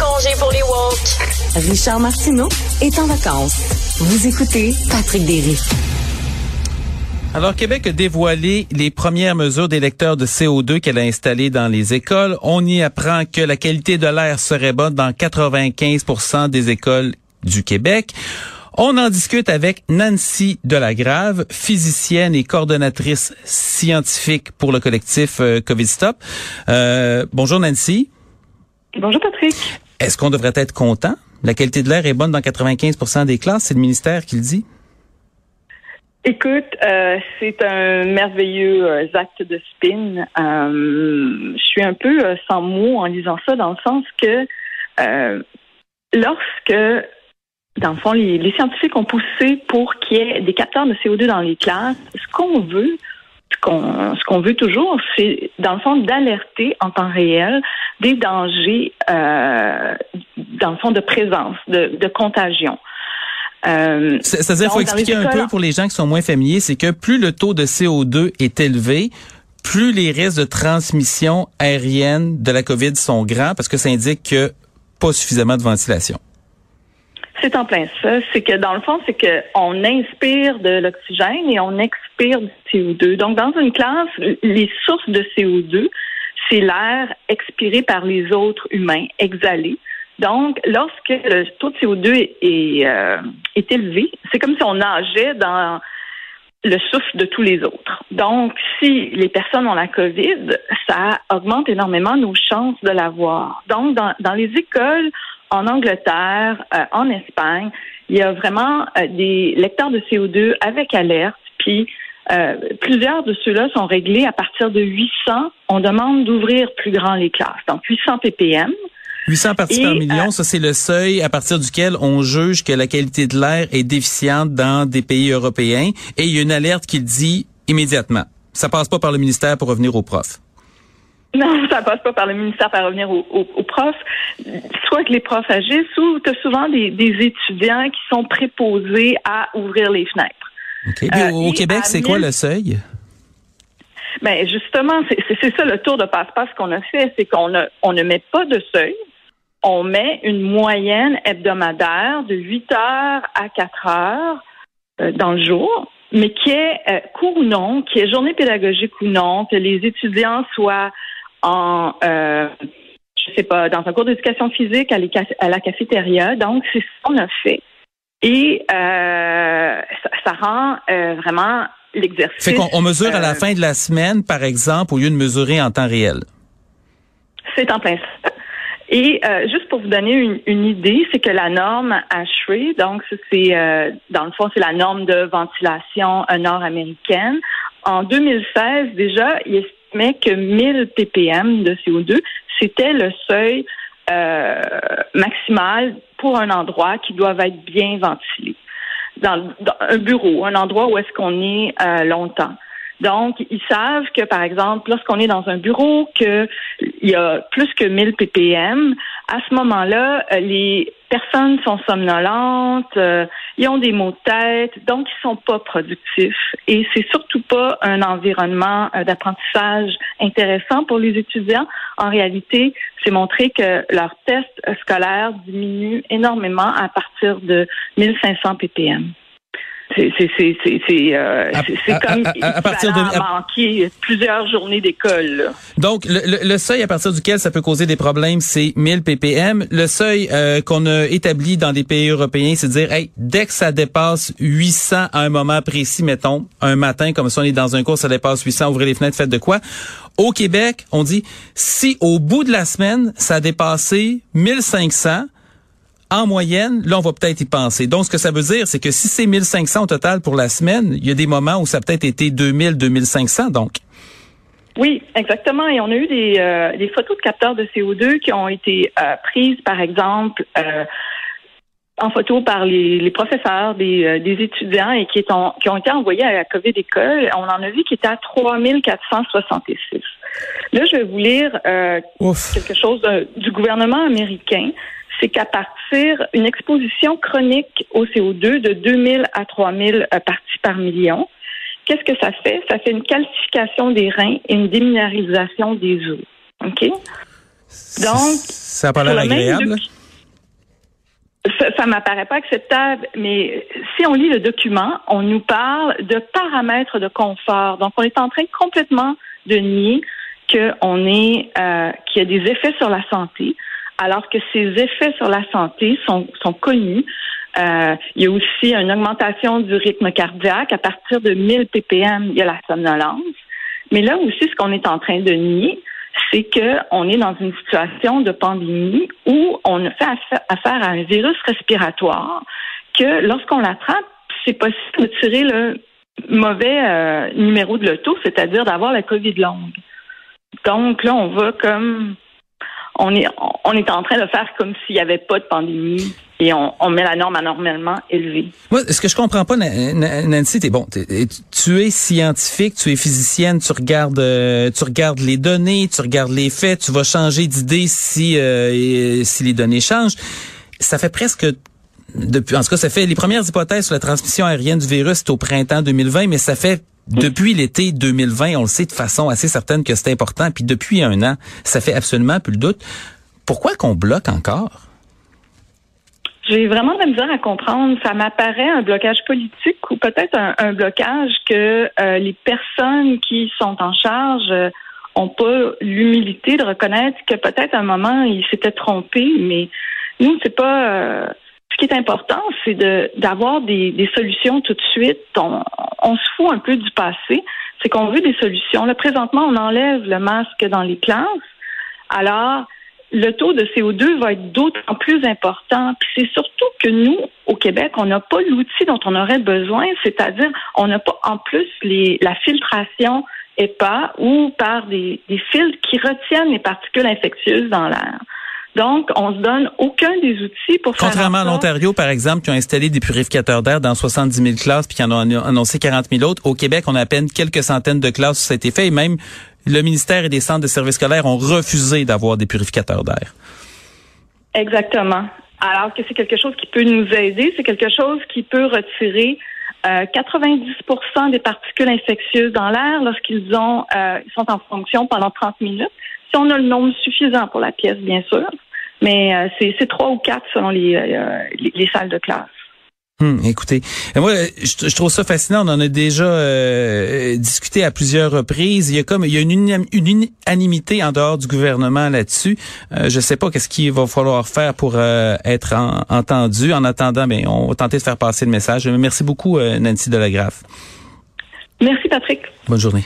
congé pour les woke. Richard Martineau est en vacances. Vous écoutez Patrick Derry. Alors, Québec a dévoilé les premières mesures des lecteurs de CO2 qu'elle a installées dans les écoles. On y apprend que la qualité de l'air serait bonne dans 95% des écoles du Québec. On en discute avec Nancy Delagrave, physicienne et coordonnatrice scientifique pour le collectif euh, COVID Stop. Euh, bonjour Nancy. Bonjour Patrick. Est-ce qu'on devrait être content? La qualité de l'air est bonne dans 95% des classes, c'est le ministère qui le dit? Écoute, euh, c'est un merveilleux euh, acte de spin. Euh, je suis un peu sans mots en lisant ça, dans le sens que lorsque, dans le fond, les, les scientifiques ont poussé pour qu'il y ait des capteurs de CO2 dans les classes, ce qu'on veut, ce qu'on ce qu'on veut toujours, c'est dans le fond d'alerter en temps réel des dangers, dans le fond, de présence, de, de contagion. Euh, C'est-à-dire, il faut expliquer un peu pour les gens qui sont moins familiers, c'est que plus le taux de CO2 est élevé, plus les risques de transmission aérienne de la COVID sont grands parce que ça indique que pas suffisamment de ventilation. C'est en plein ça. C'est que dans le fond, c'est qu'on inspire de l'oxygène et on expire du CO2. Donc, dans une classe, les sources de CO2, c'est l'air expiré par les autres humains, exhalé. Donc, lorsque le taux de CO2 est, euh, est élevé, c'est comme si on nageait dans le souffle de tous les autres. Donc, si les personnes ont la COVID, ça augmente énormément nos chances de l'avoir. Donc, dans, dans les écoles en Angleterre, euh, en Espagne, il y a vraiment euh, des lecteurs de CO2 avec alerte, puis plusieurs de ceux-là sont réglés à partir de 800. On demande d'ouvrir plus grand les classes, donc 800 ppm. 800 parties par million, euh, ça c'est le seuil à partir duquel on juge que la qualité de l'air est déficiente dans des pays européens et il y a une alerte qui le dit immédiatement. Ça passe pas par le ministère pour revenir aux profs. Non, ça passe pas par le ministère pour revenir aux, profs. Soit que les profs agissent ou tu as souvent des, étudiants qui sont préposés à ouvrir les fenêtres. Euh, au Québec, c'est quoi le seuil? Ben justement, c'est ça le tour de passe-passe qu'on a fait, c'est qu'on on ne met pas de seuil, on met une moyenne hebdomadaire de 8 heures à 4 heures euh, dans le jour, mais qui est euh, court ou non, qui est journée pédagogique ou non, que les étudiants soient en, euh, je sais pas, dans un cours d'éducation physique à, à, la cafétéria. Donc, c'est ce qu'on a fait. Et euh, ça, ça, rend vraiment l'exercice. Fait qu'on mesure à la fin de la semaine, par exemple, au lieu de mesurer en temps réel. C'est en plein ça. Et euh, juste pour vous donner une, une idée, c'est que la norme ASHRAE, donc c'est euh, dans le fond c'est la norme de ventilation nord-américaine. En 2016 déjà, il estimait que 1000 ppm de CO2, c'était le seuil euh, maximal pour un endroit qui doit être bien ventilé. Dans, dans un bureau, un endroit où est-ce qu'on est longtemps. Donc, ils savent que, par exemple, lorsqu'on est dans un bureau, qu'il y a plus que 1000 ppm, à ce moment-là, euh, les personnes sont somnolentes, euh, ils ont des maux de tête, donc ils sont pas productifs. Et c'est surtout pas un environnement euh, d'apprentissage intéressant pour les étudiants. En réalité, c'est montré que leur test scolaire diminue énormément à partir de 1500 ppm. C'est euh, comme à, partir de manquer plusieurs journées d'école. Donc le, le, seuil à partir duquel ça peut causer des problèmes, c'est 1000 ppm. Le seuil euh, qu'on a établi dans des pays européens, c'est de dire hey, dès que ça dépasse 800 à un moment précis, mettons un matin comme si on est dans un cours, ça dépasse 800, ouvrez les fenêtres, faites de quoi? Au Québec, on dit si au bout de la semaine ça a dépassé 1500 en moyenne, là, on va peut-être y penser. Donc, ce que ça veut dire, c'est que si c'est 1500 au total pour la semaine, il y a des moments où ça peut-être été 2000, 2500, donc. Oui, exactement. Et on a eu des, euh, photos de capteurs de CO2 qui ont été euh, prises, par exemple, euh, en photo par les, les professeurs des, des, étudiants et qui, ont, qui ont été envoyés à la COVID école. On en a vu qui était à 3466. Là, je vais vous lire quelque chose du gouvernement américain c'est qu'à partir d'une exposition chronique au CO2 de 2000 à 3000 euh, parties par million, qu'est-ce que ça fait? Ça fait une calcification des reins et une déminéralisation des os. OK? Donc, ça n'a pas l'air agréable. Ça, ça m'apparaît pas acceptable, mais si on lit le document, on nous parle de paramètres de confort. Donc, on est en train complètement de nier qu'on est euh, qu'il y a des effets sur la santé, alors que ces effets sur la santé sont, sont connus. Euh, il y a aussi une augmentation du rythme cardiaque. À partir de 1000 ppm, il y a la somnolence. Mais là aussi, ce qu'on est en train de nier, c'est qu'on est dans une situation de pandémie où on fait affaire à un virus respiratoire que lorsqu'on l'attrape, c'est possible de tirer le mauvais euh, numéro de l'auto, c'est-à-dire d'avoir la COVID longue. Donc là, on va comme on est on est en train de faire comme s'il n'y avait pas de pandémie et on, met la norme anormalement élevée. Moi, ce que je comprends pas, Nancy, t'es bon, tu es scientifique, tu es physicienne, tu regardes, euh, tu regardes les données, tu regardes les faits, tu vas changer d'idée si euh, si les données changent. Ça fait presque depuis, en tout cas, ça fait les premières hypothèses sur la transmission aérienne du virus, au printemps 2020, mais ça fait depuis l'été 2020, on le sait de façon assez certaine que c'est important. Puis depuis un an, ça fait absolument plus le doute. Pourquoi qu'on bloque encore? J'ai vraiment de la misère à comprendre. Ça m'apparaît un blocage politique ou peut-être un, blocage que euh, les personnes qui sont en charge euh, ont pas l'humilité de reconnaître que peut-être à un moment ils s'étaient trompés, mais nous c'est pas. Euh, ce qui est important, c'est d'avoir des, des, solutions tout de suite. On, on, se fout un peu du passé. C'est qu'on veut des solutions. Là, présentement, on enlève le masque dans les classes. Alors, le taux de CO2 va être d'autant plus important. Puis c'est surtout que nous, au Québec, on n'a pas l'outil dont on aurait besoin, c'est-à-dire on n'a pas en plus les, la filtration EPA ou par des, des filtres qui retiennent les particules infectieuses dans l'air. Donc, on se donne aucun des outils pour faire. Contrairement à l'Ontario, par exemple, qui ont installé des purificateurs d'air dans 70 000 classes puis qui en ont annoncé 40 000 autres, au Québec, on a à peine quelques centaines de classes où ça a été fait et même le ministère et des centres de services scolaires ont refusé d'avoir des purificateurs d'air. Exactement. Alors que c'est quelque chose qui peut nous aider, c'est quelque chose qui peut retirer 90% euh, des particules infectieuses dans l'air lorsqu'ils ont euh, sont en fonction pendant 30 minutes. Si on a le nombre suffisant pour la pièce, bien sûr, mais euh, c'est trois ou quatre selon les, les salles de classe. Hum, écoutez, moi, je, trouve ça fascinant. On en a déjà euh, discuté à plusieurs reprises. Il y a comme il y a une, unanimité en dehors du gouvernement là-dessus. Euh, je sais pas qu'est-ce qu'il va falloir faire pour euh, être entendu. En attendant, mais on va tenter de faire passer le message. Merci beaucoup, Nancy Delagraffe. Merci, Patrick. Bonne journée.